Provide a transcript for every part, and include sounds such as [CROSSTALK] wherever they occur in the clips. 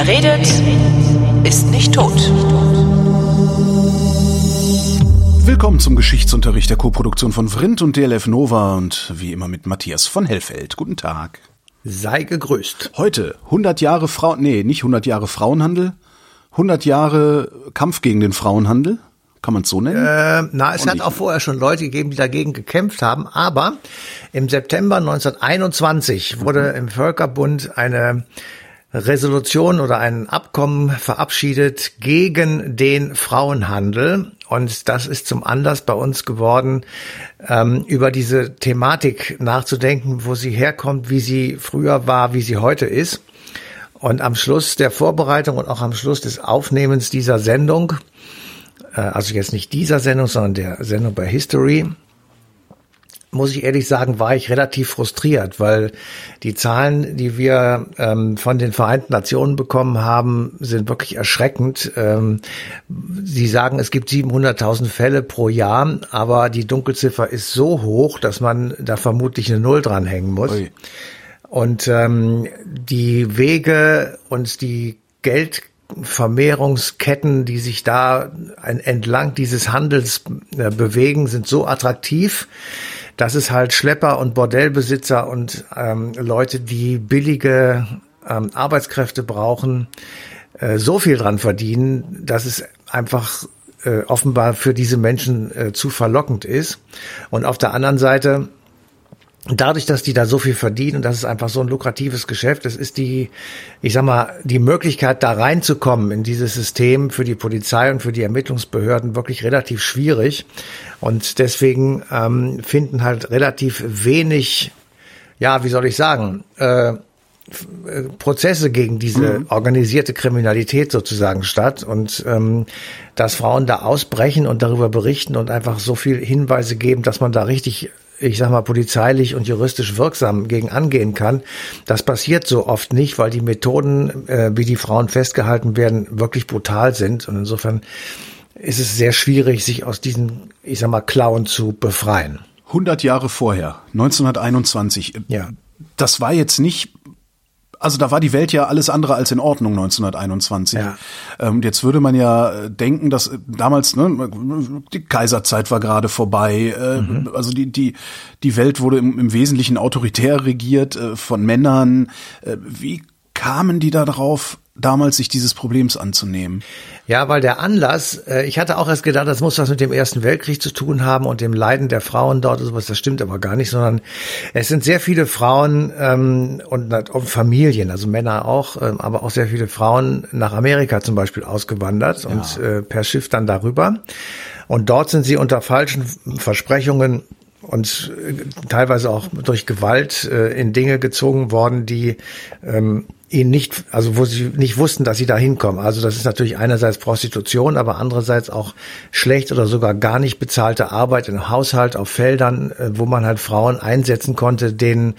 Wer redet, ist nicht tot. Willkommen zum Geschichtsunterricht der Koproduktion von Vrindt und DLF Nova und wie immer mit Matthias von Hellfeld. Guten Tag. Sei gegrüßt. Heute 100 Jahre Frauen, nee, nicht 100 Jahre Frauenhandel, 100 Jahre Kampf gegen den Frauenhandel. Kann man es so nennen? Äh, na, es hat auch vorher schon Leute gegeben, die dagegen gekämpft haben, aber im September 1921 wurde im Völkerbund eine Resolution oder ein Abkommen verabschiedet gegen den Frauenhandel. Und das ist zum Anlass bei uns geworden, ähm, über diese Thematik nachzudenken, wo sie herkommt, wie sie früher war, wie sie heute ist. Und am Schluss der Vorbereitung und auch am Schluss des Aufnehmens dieser Sendung, äh, also jetzt nicht dieser Sendung, sondern der Sendung bei History, muss ich ehrlich sagen, war ich relativ frustriert, weil die Zahlen, die wir ähm, von den Vereinten Nationen bekommen haben, sind wirklich erschreckend. Ähm, sie sagen, es gibt 700.000 Fälle pro Jahr, aber die Dunkelziffer ist so hoch, dass man da vermutlich eine Null dranhängen muss. Ui. Und ähm, die Wege und die Geld Vermehrungsketten, die sich da entlang dieses Handels äh, bewegen, sind so attraktiv, dass es halt Schlepper und Bordellbesitzer und ähm, Leute, die billige ähm, Arbeitskräfte brauchen, äh, so viel dran verdienen, dass es einfach äh, offenbar für diese Menschen äh, zu verlockend ist. Und auf der anderen Seite dadurch, dass die da so viel verdienen und das ist einfach so ein lukratives Geschäft, das ist die, ich sag mal, die Möglichkeit da reinzukommen in dieses System für die Polizei und für die Ermittlungsbehörden wirklich relativ schwierig. Und deswegen ähm, finden halt relativ wenig, ja, wie soll ich sagen, äh, Prozesse gegen diese mhm. organisierte Kriminalität sozusagen statt und ähm, dass Frauen da ausbrechen und darüber berichten und einfach so viel Hinweise geben, dass man da richtig ich sag mal, polizeilich und juristisch wirksam gegen angehen kann. Das passiert so oft nicht, weil die Methoden, äh, wie die Frauen festgehalten werden, wirklich brutal sind. Und insofern ist es sehr schwierig, sich aus diesen, ich sag mal, Klauen zu befreien. 100 Jahre vorher, 1921. Ja. Das war jetzt nicht also da war die Welt ja alles andere als in Ordnung 1921. Ja. Ähm, und jetzt würde man ja äh, denken, dass äh, damals ne, die Kaiserzeit war gerade vorbei. Äh, mhm. Also die die die Welt wurde im, im Wesentlichen autoritär regiert von Männern. Wie kamen die da drauf, damals sich dieses Problems anzunehmen? Ja, weil der Anlass, äh, ich hatte auch erst gedacht, das muss was mit dem Ersten Weltkrieg zu tun haben und dem Leiden der Frauen dort und sowas. Das stimmt aber gar nicht, sondern es sind sehr viele Frauen ähm, und, und Familien, also Männer auch, ähm, aber auch sehr viele Frauen nach Amerika zum Beispiel ausgewandert ja. und äh, per Schiff dann darüber. Und dort sind sie unter falschen Versprechungen und äh, teilweise auch durch Gewalt äh, in Dinge gezogen worden, die ähm, ihnen nicht, also wo sie nicht wussten, dass sie da hinkommen. Also das ist natürlich einerseits Prostitution, aber andererseits auch schlecht oder sogar gar nicht bezahlte Arbeit im Haushalt auf Feldern, äh, wo man halt Frauen einsetzen konnte, denen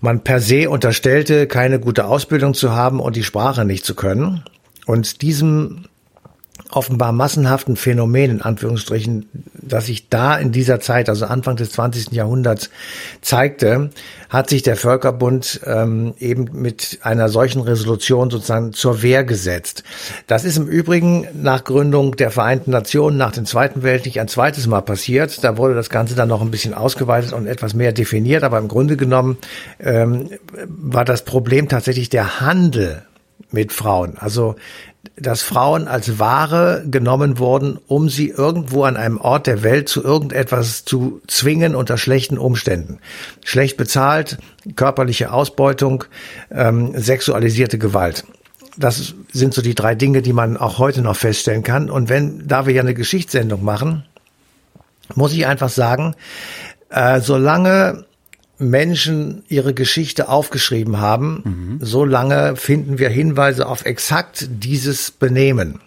man per se unterstellte, keine gute Ausbildung zu haben und die Sprache nicht zu können. Und diesem offenbar massenhaften Phänomen, in Anführungsstrichen, das sich da in dieser Zeit, also Anfang des 20. Jahrhunderts, zeigte, hat sich der Völkerbund ähm, eben mit einer solchen Resolution sozusagen zur Wehr gesetzt. Das ist im Übrigen nach Gründung der Vereinten Nationen nach dem Zweiten Weltkrieg ein zweites Mal passiert. Da wurde das Ganze dann noch ein bisschen ausgeweitet und etwas mehr definiert, aber im Grunde genommen ähm, war das Problem tatsächlich der Handel mit Frauen. Also dass Frauen als Ware genommen wurden, um sie irgendwo an einem Ort der Welt zu irgendetwas zu zwingen unter schlechten Umständen. Schlecht bezahlt, körperliche Ausbeutung, ähm, sexualisierte Gewalt. Das sind so die drei Dinge, die man auch heute noch feststellen kann. Und wenn, da wir ja eine Geschichtssendung machen, muss ich einfach sagen, äh, solange Menschen ihre Geschichte aufgeschrieben haben, mhm. so lange finden wir Hinweise auf exakt dieses Benehmen.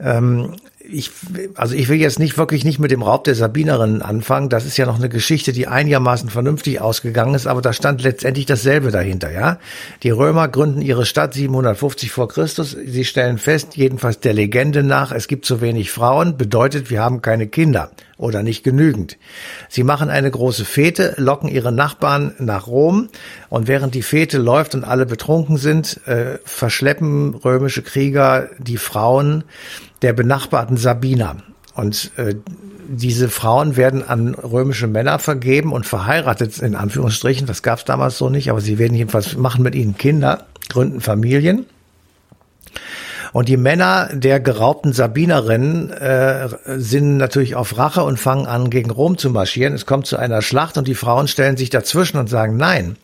Ähm, ich, also ich will jetzt nicht wirklich nicht mit dem Raub der Sabinerinnen anfangen. Das ist ja noch eine Geschichte, die einigermaßen vernünftig ausgegangen ist, aber da stand letztendlich dasselbe dahinter, ja. Die Römer gründen ihre Stadt 750 vor Christus. Sie stellen fest, jedenfalls der Legende nach, es gibt zu wenig Frauen, bedeutet, wir haben keine Kinder oder nicht genügend. Sie machen eine große Fete, locken ihre Nachbarn nach Rom und während die Fete läuft und alle betrunken sind, äh, verschleppen römische Krieger die Frauen der benachbarten Sabiner. Und äh, diese Frauen werden an römische Männer vergeben und verheiratet, in Anführungsstrichen. Das gab es damals so nicht, aber sie werden jedenfalls machen mit ihnen Kinder, gründen Familien. Und die Männer der geraubten Sabinerinnen äh, sind natürlich auf Rache und fangen an, gegen Rom zu marschieren. Es kommt zu einer Schlacht und die Frauen stellen sich dazwischen und sagen, nein,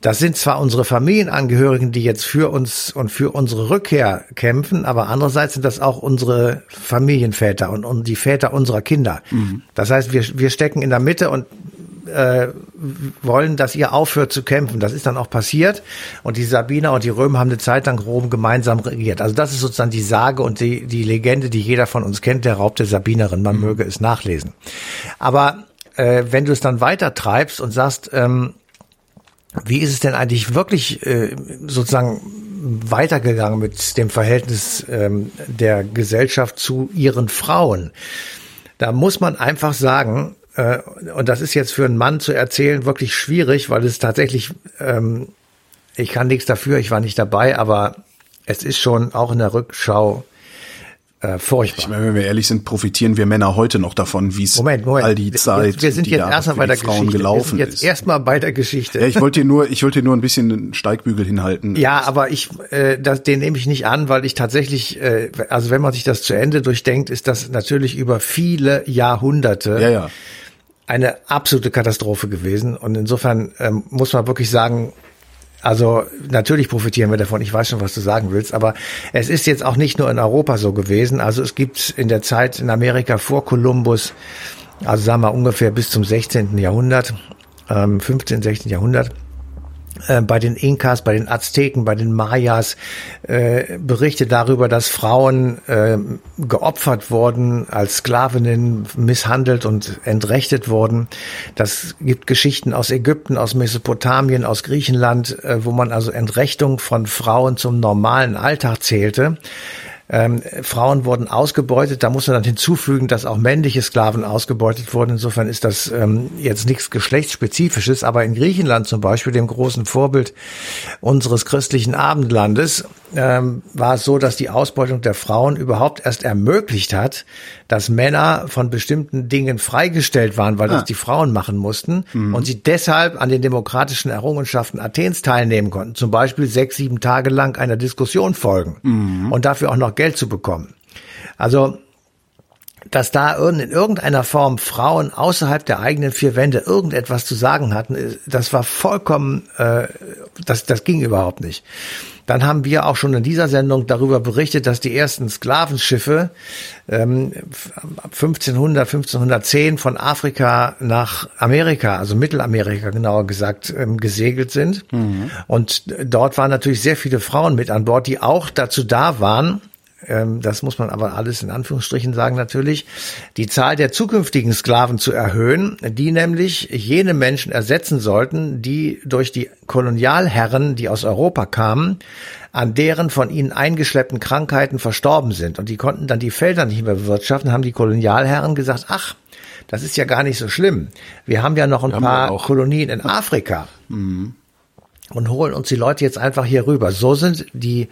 das sind zwar unsere Familienangehörigen, die jetzt für uns und für unsere Rückkehr kämpfen, aber andererseits sind das auch unsere Familienväter und, und die Väter unserer Kinder. Mhm. Das heißt, wir, wir stecken in der Mitte und äh, wollen, dass ihr aufhört zu kämpfen. Das ist dann auch passiert. Und die Sabiner und die Römer haben eine Zeit lang Rom gemeinsam regiert. Also das ist sozusagen die Sage und die, die Legende, die jeder von uns kennt, der Raub der Sabinerin. Man mhm. möge es nachlesen. Aber äh, wenn du es dann weiter treibst und sagst, ähm, wie ist es denn eigentlich wirklich äh, sozusagen weitergegangen mit dem Verhältnis ähm, der Gesellschaft zu ihren Frauen? Da muss man einfach sagen, äh, und das ist jetzt für einen Mann zu erzählen wirklich schwierig, weil es tatsächlich, ähm, ich kann nichts dafür, ich war nicht dabei, aber es ist schon auch in der Rückschau äh, furchtbar. Ich meine, wenn wir ehrlich sind, profitieren wir Männer heute noch davon, wie es all die Zeit, wir, wir sind jetzt erstmal bei der Frauen Geschichte. gelaufen wir sind jetzt erstmal bei der Geschichte. Ja, ich wollte dir nur, ich wollte dir nur ein bisschen einen Steigbügel hinhalten. Ja, aber ich, äh, das, den nehme ich nicht an, weil ich tatsächlich, äh, also wenn man sich das zu Ende durchdenkt, ist das natürlich über viele Jahrhunderte. Ja, ja eine absolute Katastrophe gewesen. Und insofern ähm, muss man wirklich sagen, also natürlich profitieren wir davon. Ich weiß schon, was du sagen willst, aber es ist jetzt auch nicht nur in Europa so gewesen. Also es gibt in der Zeit in Amerika vor Kolumbus, also sagen wir ungefähr bis zum 16. Jahrhundert, ähm, 15., 16. Jahrhundert, bei den Inkas, bei den Azteken, bei den Mayas äh, Berichte darüber, dass Frauen äh, geopfert wurden, als Sklavinnen misshandelt und entrechtet wurden. Das gibt Geschichten aus Ägypten, aus Mesopotamien, aus Griechenland, äh, wo man also Entrechtung von Frauen zum normalen Alltag zählte. Ähm, Frauen wurden ausgebeutet. Da muss man dann hinzufügen, dass auch männliche Sklaven ausgebeutet wurden. Insofern ist das ähm, jetzt nichts geschlechtsspezifisches. Aber in Griechenland zum Beispiel, dem großen Vorbild unseres christlichen Abendlandes, ähm, war es so, dass die Ausbeutung der Frauen überhaupt erst ermöglicht hat, dass Männer von bestimmten Dingen freigestellt waren, weil ah. das die Frauen machen mussten mhm. und sie deshalb an den demokratischen Errungenschaften Athens teilnehmen konnten. Zum Beispiel sechs, sieben Tage lang einer Diskussion folgen mhm. und dafür auch noch Geld zu bekommen. Also dass da in irgendeiner Form Frauen außerhalb der eigenen vier Wände irgendetwas zu sagen hatten, das war vollkommen, äh, das, das ging überhaupt nicht. Dann haben wir auch schon in dieser Sendung darüber berichtet, dass die ersten Sklavenschiffe ähm, 1500, 1510 von Afrika nach Amerika, also Mittelamerika genauer gesagt, ähm, gesegelt sind. Mhm. Und dort waren natürlich sehr viele Frauen mit an Bord, die auch dazu da waren, das muss man aber alles in Anführungsstrichen sagen natürlich, die Zahl der zukünftigen Sklaven zu erhöhen, die nämlich jene Menschen ersetzen sollten, die durch die Kolonialherren, die aus Europa kamen, an deren von ihnen eingeschleppten Krankheiten verstorben sind. Und die konnten dann die Felder nicht mehr bewirtschaften, haben die Kolonialherren gesagt, ach, das ist ja gar nicht so schlimm. Wir haben ja noch ein paar Kolonien in Afrika. Mhm und holen uns die Leute jetzt einfach hier rüber. So sind die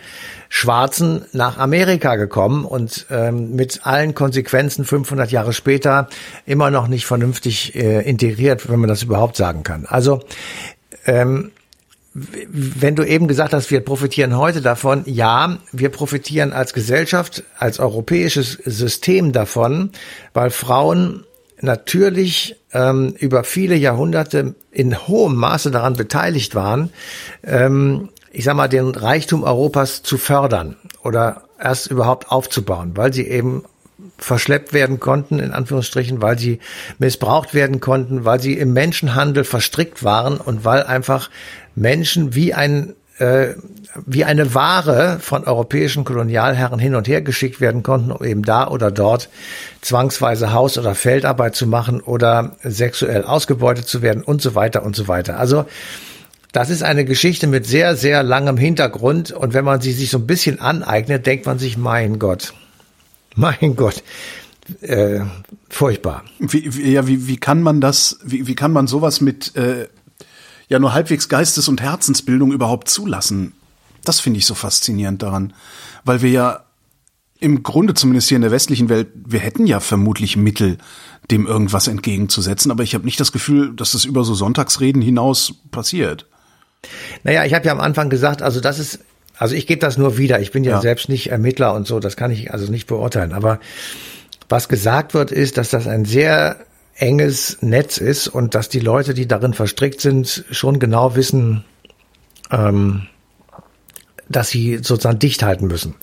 Schwarzen nach Amerika gekommen und ähm, mit allen Konsequenzen 500 Jahre später immer noch nicht vernünftig äh, integriert, wenn man das überhaupt sagen kann. Also ähm, wenn du eben gesagt hast, wir profitieren heute davon, ja, wir profitieren als Gesellschaft, als europäisches System davon, weil Frauen natürlich ähm, über viele Jahrhunderte in hohem Maße daran beteiligt waren, ähm, ich sag mal, den Reichtum Europas zu fördern oder erst überhaupt aufzubauen, weil sie eben verschleppt werden konnten, in Anführungsstrichen, weil sie missbraucht werden konnten, weil sie im Menschenhandel verstrickt waren und weil einfach Menschen wie ein äh, wie eine Ware von europäischen Kolonialherren hin und her geschickt werden konnten, um eben da oder dort zwangsweise Haus- oder Feldarbeit zu machen oder sexuell ausgebeutet zu werden und so weiter und so weiter. Also das ist eine Geschichte mit sehr, sehr langem Hintergrund und wenn man sie sich so ein bisschen aneignet, denkt man sich, mein Gott, mein Gott, äh, furchtbar. Wie, wie, ja, wie, wie kann man das, wie, wie kann man sowas mit äh, ja nur halbwegs Geistes- und Herzensbildung überhaupt zulassen? Das finde ich so faszinierend daran, weil wir ja im Grunde zumindest hier in der westlichen Welt, wir hätten ja vermutlich Mittel, dem irgendwas entgegenzusetzen, aber ich habe nicht das Gefühl, dass das über so Sonntagsreden hinaus passiert. Naja, ich habe ja am Anfang gesagt, also das ist, also ich gebe das nur wieder. Ich bin ja, ja, selbst nicht Ermittler und so, das kann ich also nicht beurteilen. Aber was gesagt wird, ist, dass das ein sehr enges Netz ist und dass die Leute, die darin verstrickt sind, schon genau wissen, ähm, dass sie sozusagen dicht halten müssen.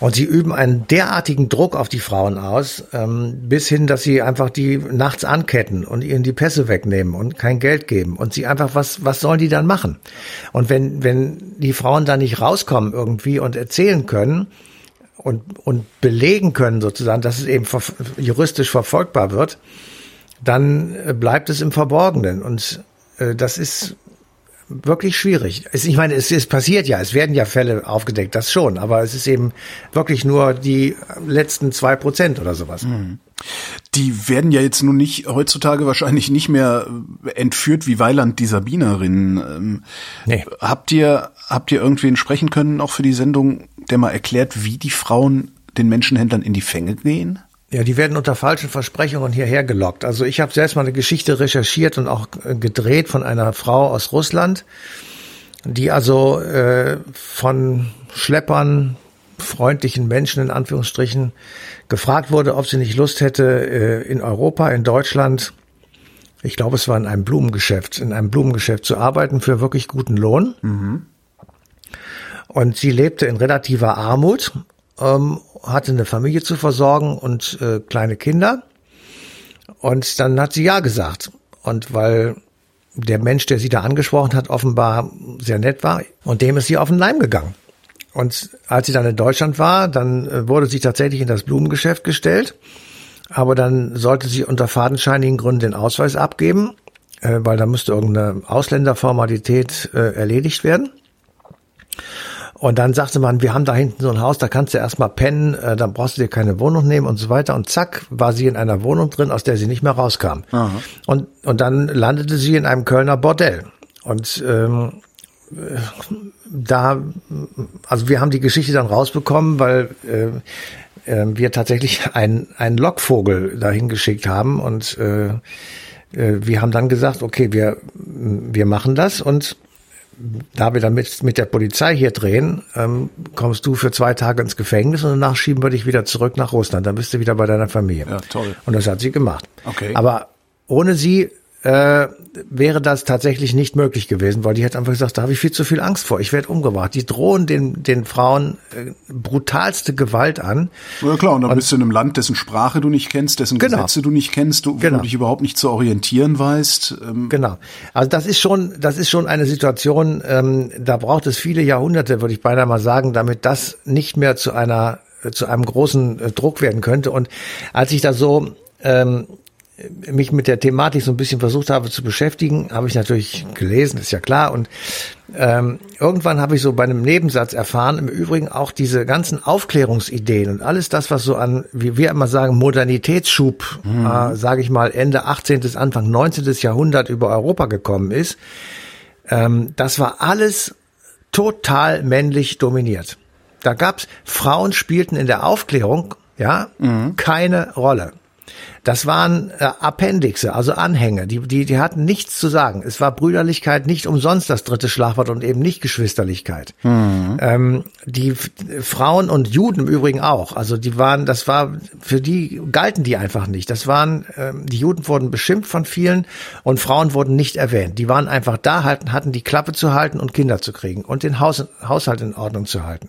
Und sie üben einen derartigen Druck auf die Frauen aus, ähm, bis hin, dass sie einfach die nachts anketten und ihnen die Pässe wegnehmen und kein Geld geben. Und sie einfach, was, was sollen die dann machen? Und wenn, wenn die Frauen da nicht rauskommen irgendwie und erzählen können, und, und belegen können sozusagen, dass es eben ver juristisch verfolgbar wird, dann bleibt es im Verborgenen. Und äh, das ist wirklich schwierig. Es, ich meine, es, es passiert ja, es werden ja Fälle aufgedeckt, das schon, aber es ist eben wirklich nur die letzten zwei Prozent oder sowas. Mhm. Die werden ja jetzt nun nicht heutzutage wahrscheinlich nicht mehr entführt wie Weiland die Sabinerinnen. Ähm, nee. Habt ihr habt ihr irgendwen sprechen können auch für die Sendung, der mal erklärt, wie die Frauen den Menschenhändlern in die Fänge gehen? Ja, die werden unter falschen Versprechungen hierher gelockt. Also ich habe selbst mal eine Geschichte recherchiert und auch äh, gedreht von einer Frau aus Russland, die also äh, von Schleppern, freundlichen Menschen in Anführungsstrichen, gefragt wurde, ob sie nicht Lust hätte, äh, in Europa, in Deutschland, ich glaube, es war in einem Blumengeschäft, in einem Blumengeschäft zu arbeiten für wirklich guten Lohn. Mhm. Und sie lebte in relativer Armut ähm, hatte eine Familie zu versorgen und äh, kleine Kinder. Und dann hat sie ja gesagt. Und weil der Mensch, der sie da angesprochen hat, offenbar sehr nett war und dem ist sie auf den Leim gegangen. Und als sie dann in Deutschland war, dann äh, wurde sie tatsächlich in das Blumengeschäft gestellt. Aber dann sollte sie unter fadenscheinigen Gründen den Ausweis abgeben, äh, weil da müsste irgendeine Ausländerformalität äh, erledigt werden. Und dann sagte man, wir haben da hinten so ein Haus, da kannst du erstmal pennen, äh, dann brauchst du dir keine Wohnung nehmen und so weiter. Und zack, war sie in einer Wohnung drin, aus der sie nicht mehr rauskam. Aha. Und, und dann landete sie in einem Kölner Bordell. Und ähm, äh, da, also wir haben die Geschichte dann rausbekommen, weil äh, äh, wir tatsächlich einen, einen Lockvogel dahin geschickt haben und äh, äh, wir haben dann gesagt, okay, wir, wir machen das und da wir dann mit, mit der Polizei hier drehen, ähm, kommst du für zwei Tage ins Gefängnis und danach schieben wir dich wieder zurück nach Russland. Dann bist du wieder bei deiner Familie. Ja, toll. Und das hat sie gemacht. Okay. Aber ohne sie äh, wäre das tatsächlich nicht möglich gewesen, weil die hat einfach gesagt, da habe ich viel zu viel Angst vor, ich werde umgebracht. Die drohen den, den Frauen äh, brutalste Gewalt an. Ja klar, und dann und, bist du in einem Land, dessen Sprache du nicht kennst, dessen genau. Gesetze du nicht kennst, du, genau. du dich überhaupt nicht zu orientieren weißt. Ähm. Genau. Also das ist schon, das ist schon eine Situation, ähm, da braucht es viele Jahrhunderte, würde ich beinahe mal sagen, damit das nicht mehr zu einer zu einem großen äh, Druck werden könnte. Und als ich da so ähm, mich mit der Thematik so ein bisschen versucht habe zu beschäftigen, habe ich natürlich gelesen, ist ja klar. Und ähm, irgendwann habe ich so bei einem Nebensatz erfahren, im Übrigen auch diese ganzen Aufklärungsideen und alles das, was so an, wie wir immer sagen, Modernitätsschub, mhm. äh, sage ich mal, Ende 18. bis Anfang 19. Jahrhundert über Europa gekommen ist, ähm, das war alles total männlich dominiert. Da gab's Frauen spielten in der Aufklärung ja mhm. keine Rolle. Das waren äh, Appendixe, also Anhänge, die, die, die hatten nichts zu sagen. Es war Brüderlichkeit nicht umsonst das dritte Schlagwort und eben nicht Geschwisterlichkeit. Mhm. Ähm, die Frauen und Juden im Übrigen auch. Also die waren, das war, für die galten die einfach nicht. Das waren, ähm, die Juden wurden beschimpft von vielen und Frauen wurden nicht erwähnt. Die waren einfach da, halten, hatten die Klappe zu halten und Kinder zu kriegen und den Haus, Haushalt in Ordnung zu halten.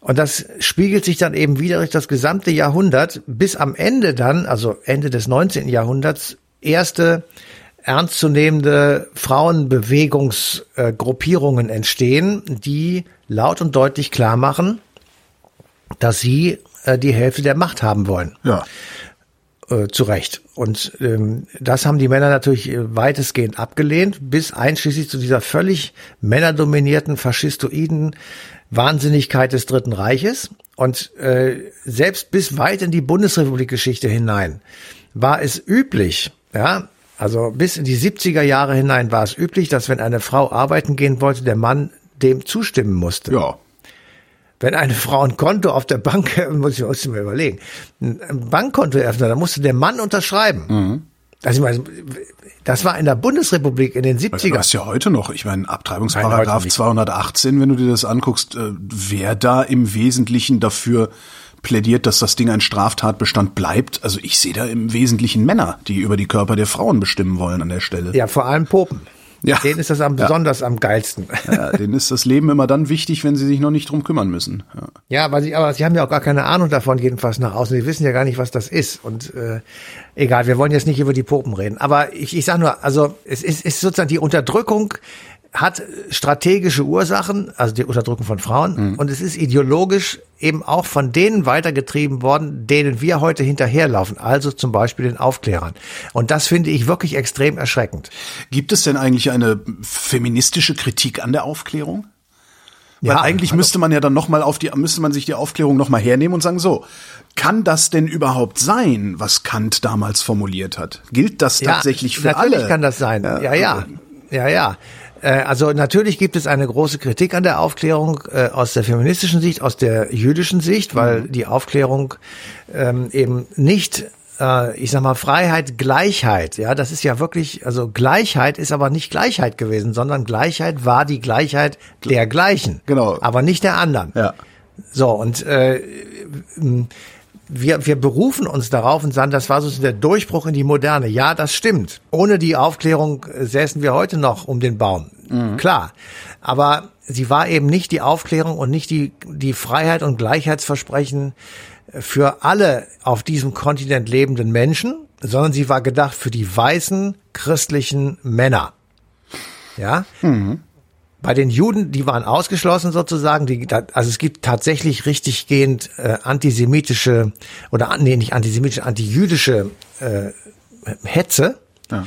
Und das spiegelt sich dann eben wieder durch das gesamte Jahrhundert bis am Ende dann, also Ende des 19. Jahrhunderts, erste ernstzunehmende Frauenbewegungsgruppierungen äh, entstehen, die laut und deutlich klar machen, dass sie äh, die Hälfte der Macht haben wollen. Ja. Äh, zu Recht. Und ähm, das haben die Männer natürlich äh, weitestgehend abgelehnt, bis einschließlich zu dieser völlig männerdominierten, faschistoiden Wahnsinnigkeit des Dritten Reiches. Und äh, selbst bis weit in die Bundesrepublik-Geschichte hinein war es üblich, ja, also bis in die 70er Jahre hinein war es üblich, dass wenn eine Frau arbeiten gehen wollte, der Mann dem zustimmen musste. Ja. Wenn eine Frau ein Konto auf der Bank, [LAUGHS] muss ich, muss ich mir überlegen, ein Bankkonto eröffnet, dann musste der Mann unterschreiben. Mhm. Also ich meine, das war in der Bundesrepublik in den 70er. Das ist ja heute noch. Ich meine, Abtreibungsparagraf 218, wenn du dir das anguckst, äh, wer da im Wesentlichen dafür plädiert, dass das Ding ein Straftatbestand bleibt. Also ich sehe da im Wesentlichen Männer, die über die Körper der Frauen bestimmen wollen an der Stelle. Ja, vor allem Popen. Ja. Denen ist das am, besonders am geilsten. Ja, denen ist das Leben immer dann wichtig, wenn sie sich noch nicht drum kümmern müssen. Ja, ja aber, sie, aber sie haben ja auch gar keine Ahnung davon, jedenfalls nach außen. Sie wissen ja gar nicht, was das ist. Und äh, egal, wir wollen jetzt nicht über die Popen reden. Aber ich, ich sage nur, also es ist, ist sozusagen die Unterdrückung hat strategische Ursachen, also die Unterdrückung von Frauen, mhm. und es ist ideologisch eben auch von denen weitergetrieben worden, denen wir heute hinterherlaufen, also zum Beispiel den Aufklärern. Und das finde ich wirklich extrem erschreckend. Gibt es denn eigentlich eine feministische Kritik an der Aufklärung? Weil ja, eigentlich also müsste man ja dann noch mal auf die müsste man sich die Aufklärung noch mal hernehmen und sagen so, kann das denn überhaupt sein, was Kant damals formuliert hat? Gilt das tatsächlich ja, für natürlich alle? Natürlich kann das sein. Ja, ja. Ja, ja. Äh, also natürlich gibt es eine große Kritik an der Aufklärung äh, aus der feministischen Sicht, aus der jüdischen Sicht, weil mhm. die Aufklärung ähm, eben nicht äh, ich sag mal Freiheit, Gleichheit, ja, das ist ja wirklich, also Gleichheit ist aber nicht Gleichheit gewesen, sondern Gleichheit war die Gleichheit der Gleichen, genau, aber nicht der anderen. Ja. So und äh, wir, wir berufen uns darauf und sagen, das war so der Durchbruch in die Moderne. Ja, das stimmt. Ohne die Aufklärung äh, säßen wir heute noch um den Baum. Mhm. Klar. Aber sie war eben nicht die Aufklärung und nicht die, die Freiheit und Gleichheitsversprechen für alle auf diesem Kontinent lebenden Menschen, sondern sie war gedacht für die weißen christlichen Männer. Ja? Mhm. Bei den Juden, die waren ausgeschlossen sozusagen. Die, also es gibt tatsächlich richtiggehend äh, antisemitische oder nee, nicht antisemitische, antijüdische äh, Hetze ja.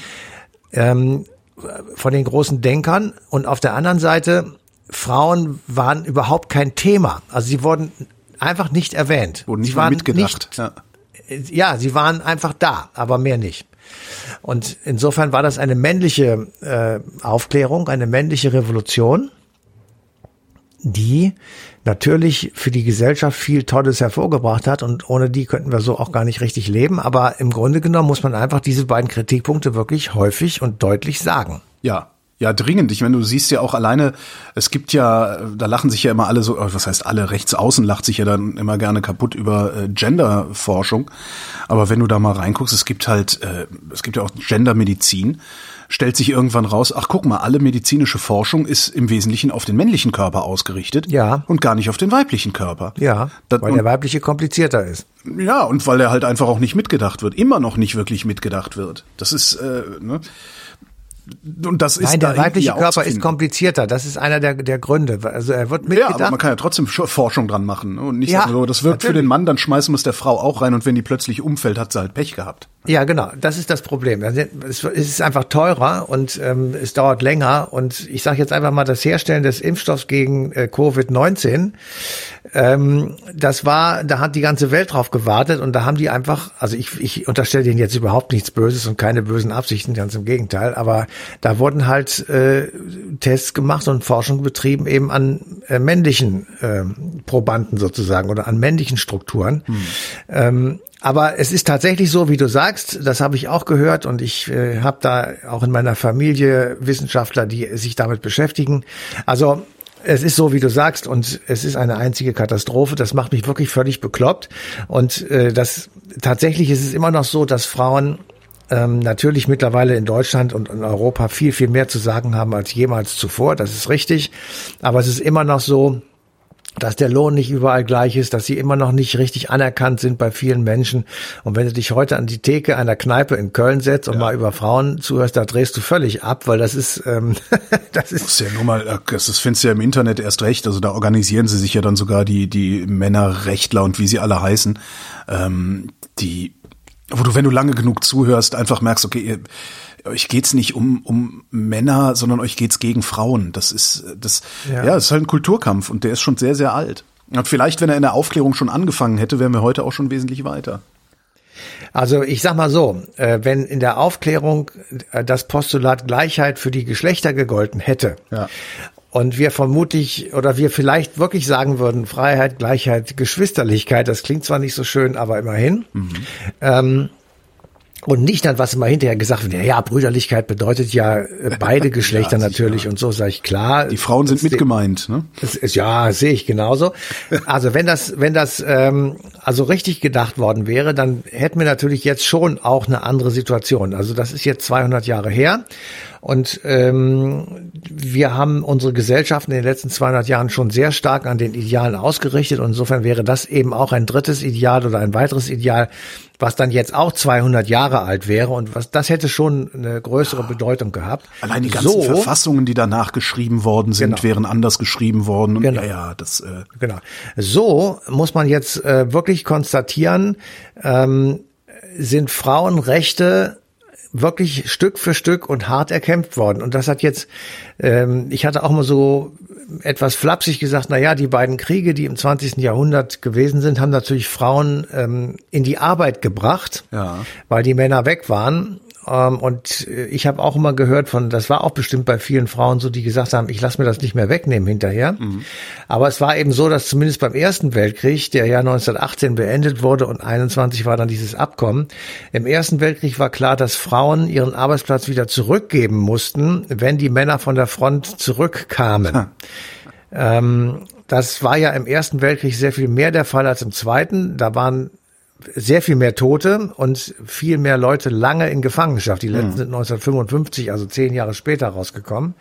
ähm, von den großen Denkern. Und auf der anderen Seite Frauen waren überhaupt kein Thema. Also sie wurden einfach nicht erwähnt. Wurden nicht sie waren mitgedacht. Nicht, ja. ja, sie waren einfach da, aber mehr nicht. Und insofern war das eine männliche äh, Aufklärung, eine männliche Revolution, die natürlich für die Gesellschaft viel Tolles hervorgebracht hat und ohne die könnten wir so auch gar nicht richtig leben. Aber im Grunde genommen muss man einfach diese beiden Kritikpunkte wirklich häufig und deutlich sagen. Ja, ja, dringend. Ich meine, du siehst ja auch alleine, es gibt ja, da lachen sich ja immer alle so, was heißt alle, rechts außen lacht sich ja dann immer gerne kaputt über äh, Genderforschung. Aber wenn du da mal reinguckst, es gibt halt, äh, es gibt ja auch Gendermedizin, stellt sich irgendwann raus, ach guck mal, alle medizinische Forschung ist im Wesentlichen auf den männlichen Körper ausgerichtet ja. und gar nicht auf den weiblichen Körper. Ja, das, weil der weibliche komplizierter ist. Ja, und weil er halt einfach auch nicht mitgedacht wird, immer noch nicht wirklich mitgedacht wird. Das ist, äh, ne? Und das ist Nein, der weibliche Körper ist komplizierter. Das ist einer der, der Gründe. Also er wird mitgedacht. Ja, aber man kann ja trotzdem Forschung dran machen. Und nicht ja, so, das wirkt natürlich. für den Mann, dann schmeißen wir es der Frau auch rein und wenn die plötzlich umfällt, hat sie halt Pech gehabt. Ja, genau. Das ist das Problem. Es ist einfach teurer und ähm, es dauert länger. Und ich sage jetzt einfach mal, das Herstellen des Impfstoffs gegen äh, Covid-19, ähm, das war, da hat die ganze Welt drauf gewartet und da haben die einfach, also ich, ich unterstelle denen jetzt überhaupt nichts Böses und keine bösen Absichten, ganz im Gegenteil, aber da wurden halt äh, Tests gemacht und Forschung betrieben eben an äh, männlichen äh, Probanden sozusagen oder an männlichen Strukturen. Hm. Ähm, aber es ist tatsächlich so, wie du sagst, das habe ich auch gehört und ich äh, habe da auch in meiner Familie Wissenschaftler, die sich damit beschäftigen. Also es ist so, wie du sagst, und es ist eine einzige Katastrophe. Das macht mich wirklich völlig bekloppt. Und äh, das tatsächlich ist es immer noch so, dass Frauen ähm, natürlich mittlerweile in Deutschland und in Europa viel, viel mehr zu sagen haben als jemals zuvor. Das ist richtig. Aber es ist immer noch so, dass der Lohn nicht überall gleich ist, dass sie immer noch nicht richtig anerkannt sind bei vielen Menschen. Und wenn du dich heute an die Theke einer Kneipe in Köln setzt und ja. mal über Frauen zuhörst, da drehst du völlig ab, weil das ist, ähm, [LAUGHS] das ist. Das ist ja nur mal, das findest du ja im Internet erst recht. Also da organisieren sie sich ja dann sogar die, die Männerrechtler und wie sie alle heißen, ähm, die, wo du, wenn du lange genug zuhörst, einfach merkst, okay, ihr, euch geht's nicht um, um Männer, sondern euch geht's gegen Frauen. Das ist, das, ja. ja, das ist halt ein Kulturkampf und der ist schon sehr, sehr alt. Und vielleicht, wenn er in der Aufklärung schon angefangen hätte, wären wir heute auch schon wesentlich weiter. Also ich sag mal so, äh, wenn in der Aufklärung äh, das Postulat Gleichheit für die Geschlechter gegolten hätte ja. Und wir vermutlich oder wir vielleicht wirklich sagen würden Freiheit, Gleichheit, Geschwisterlichkeit, das klingt zwar nicht so schön, aber immerhin, mhm. ähm, und nicht dann, was immer hinterher gesagt wird, ja, Brüderlichkeit bedeutet ja äh, [LAUGHS] beide Geschlechter ja, natürlich und so sage ich klar. Die Frauen sind mit gemeint, ne? Ist, ja, sehe ich genauso. Also wenn das, wenn das ähm, also richtig gedacht worden wäre, dann hätten wir natürlich jetzt schon auch eine andere Situation. Also das ist jetzt 200 Jahre her und ähm, wir haben unsere Gesellschaften in den letzten 200 Jahren schon sehr stark an den Idealen ausgerichtet. Und insofern wäre das eben auch ein drittes Ideal oder ein weiteres Ideal, was dann jetzt auch 200 Jahre alt wäre und was das hätte schon eine größere Bedeutung gehabt. Allein die ganzen so, Verfassungen, die danach geschrieben worden sind, genau. wären anders geschrieben worden. Und genau. Ja, ja, das. Äh genau. So muss man jetzt äh, wirklich konstatieren, ähm, sind Frauenrechte wirklich Stück für Stück und hart erkämpft worden. Und das hat jetzt, ähm, ich hatte auch mal so etwas flapsig gesagt, na ja, die beiden Kriege, die im 20. Jahrhundert gewesen sind, haben natürlich Frauen ähm, in die Arbeit gebracht, ja. weil die Männer weg waren. Ähm, und äh, ich habe auch immer gehört von, das war auch bestimmt bei vielen Frauen so, die gesagt haben, ich lasse mir das nicht mehr wegnehmen hinterher. Mhm. Aber es war eben so, dass zumindest beim Ersten Weltkrieg, der ja 1918 beendet wurde und 21 war dann dieses Abkommen, im Ersten Weltkrieg war klar, dass Frauen ihren Arbeitsplatz wieder zurückgeben mussten, wenn die Männer von der Front zurückkamen. Ähm, das war ja im Ersten Weltkrieg sehr viel mehr der Fall als im Zweiten. Da waren sehr viel mehr Tote und viel mehr Leute lange in Gefangenschaft. Die letzten mhm. sind 1955, also zehn Jahre später rausgekommen.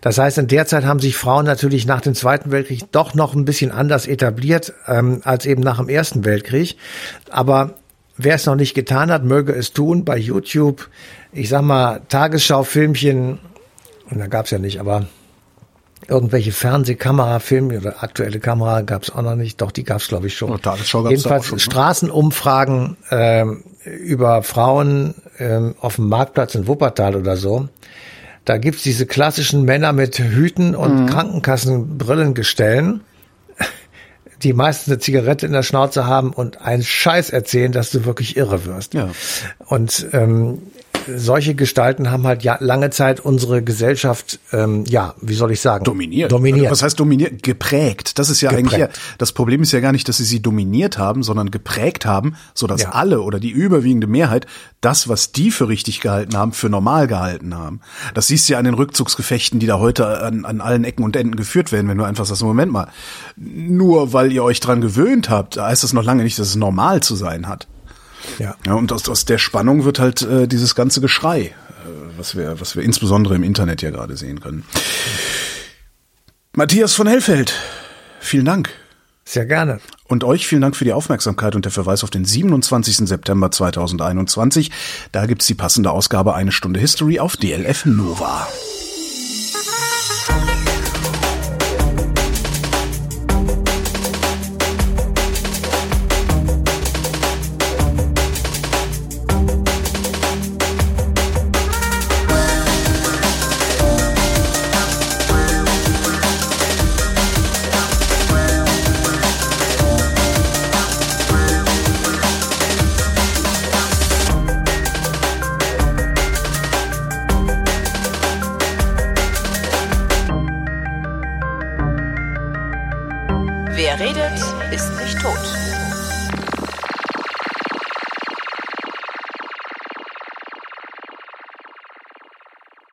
Das heißt, in der Zeit haben sich Frauen natürlich nach dem Zweiten Weltkrieg doch noch ein bisschen anders etabliert ähm, als eben nach dem Ersten Weltkrieg. Aber wer es noch nicht getan hat, möge es tun. Bei YouTube, ich sag mal, Tagesschau-Filmchen, und da gab's ja nicht, aber irgendwelche Fernsehkamerafilme oder aktuelle Kamera gab es auch noch nicht. Doch, die gab es, glaube ich, schon. Tagesschau gab's Jedenfalls schon, ne? Straßenumfragen äh, über Frauen äh, auf dem Marktplatz in Wuppertal oder so. Da gibt's diese klassischen Männer mit Hüten und mhm. Krankenkassenbrillengestellen, [LAUGHS] die meistens eine Zigarette in der Schnauze haben und einen Scheiß erzählen, dass du wirklich irre wirst. Ja. Und ähm, solche Gestalten haben halt ja lange Zeit unsere Gesellschaft, ähm, ja, wie soll ich sagen? Dominiert. Dominiert. Was heißt dominiert? Geprägt. Das ist ja geprägt. eigentlich, ja, das Problem ist ja gar nicht, dass sie sie dominiert haben, sondern geprägt haben, so dass ja. alle oder die überwiegende Mehrheit das, was die für richtig gehalten haben, für normal gehalten haben. Das siehst du ja an den Rückzugsgefechten, die da heute an, an allen Ecken und Enden geführt werden, wenn du einfach sagst, Moment mal, nur weil ihr euch dran gewöhnt habt, heißt das noch lange nicht, dass es normal zu sein hat. Ja. ja und aus, aus der Spannung wird halt äh, dieses ganze Geschrei, äh, was wir, was wir insbesondere im Internet ja gerade sehen können. Matthias von Hellfeld, vielen Dank. Sehr gerne. Und euch vielen Dank für die Aufmerksamkeit und der Verweis auf den 27. September 2021. Da gibt's die passende Ausgabe Eine Stunde History auf DLF Nova.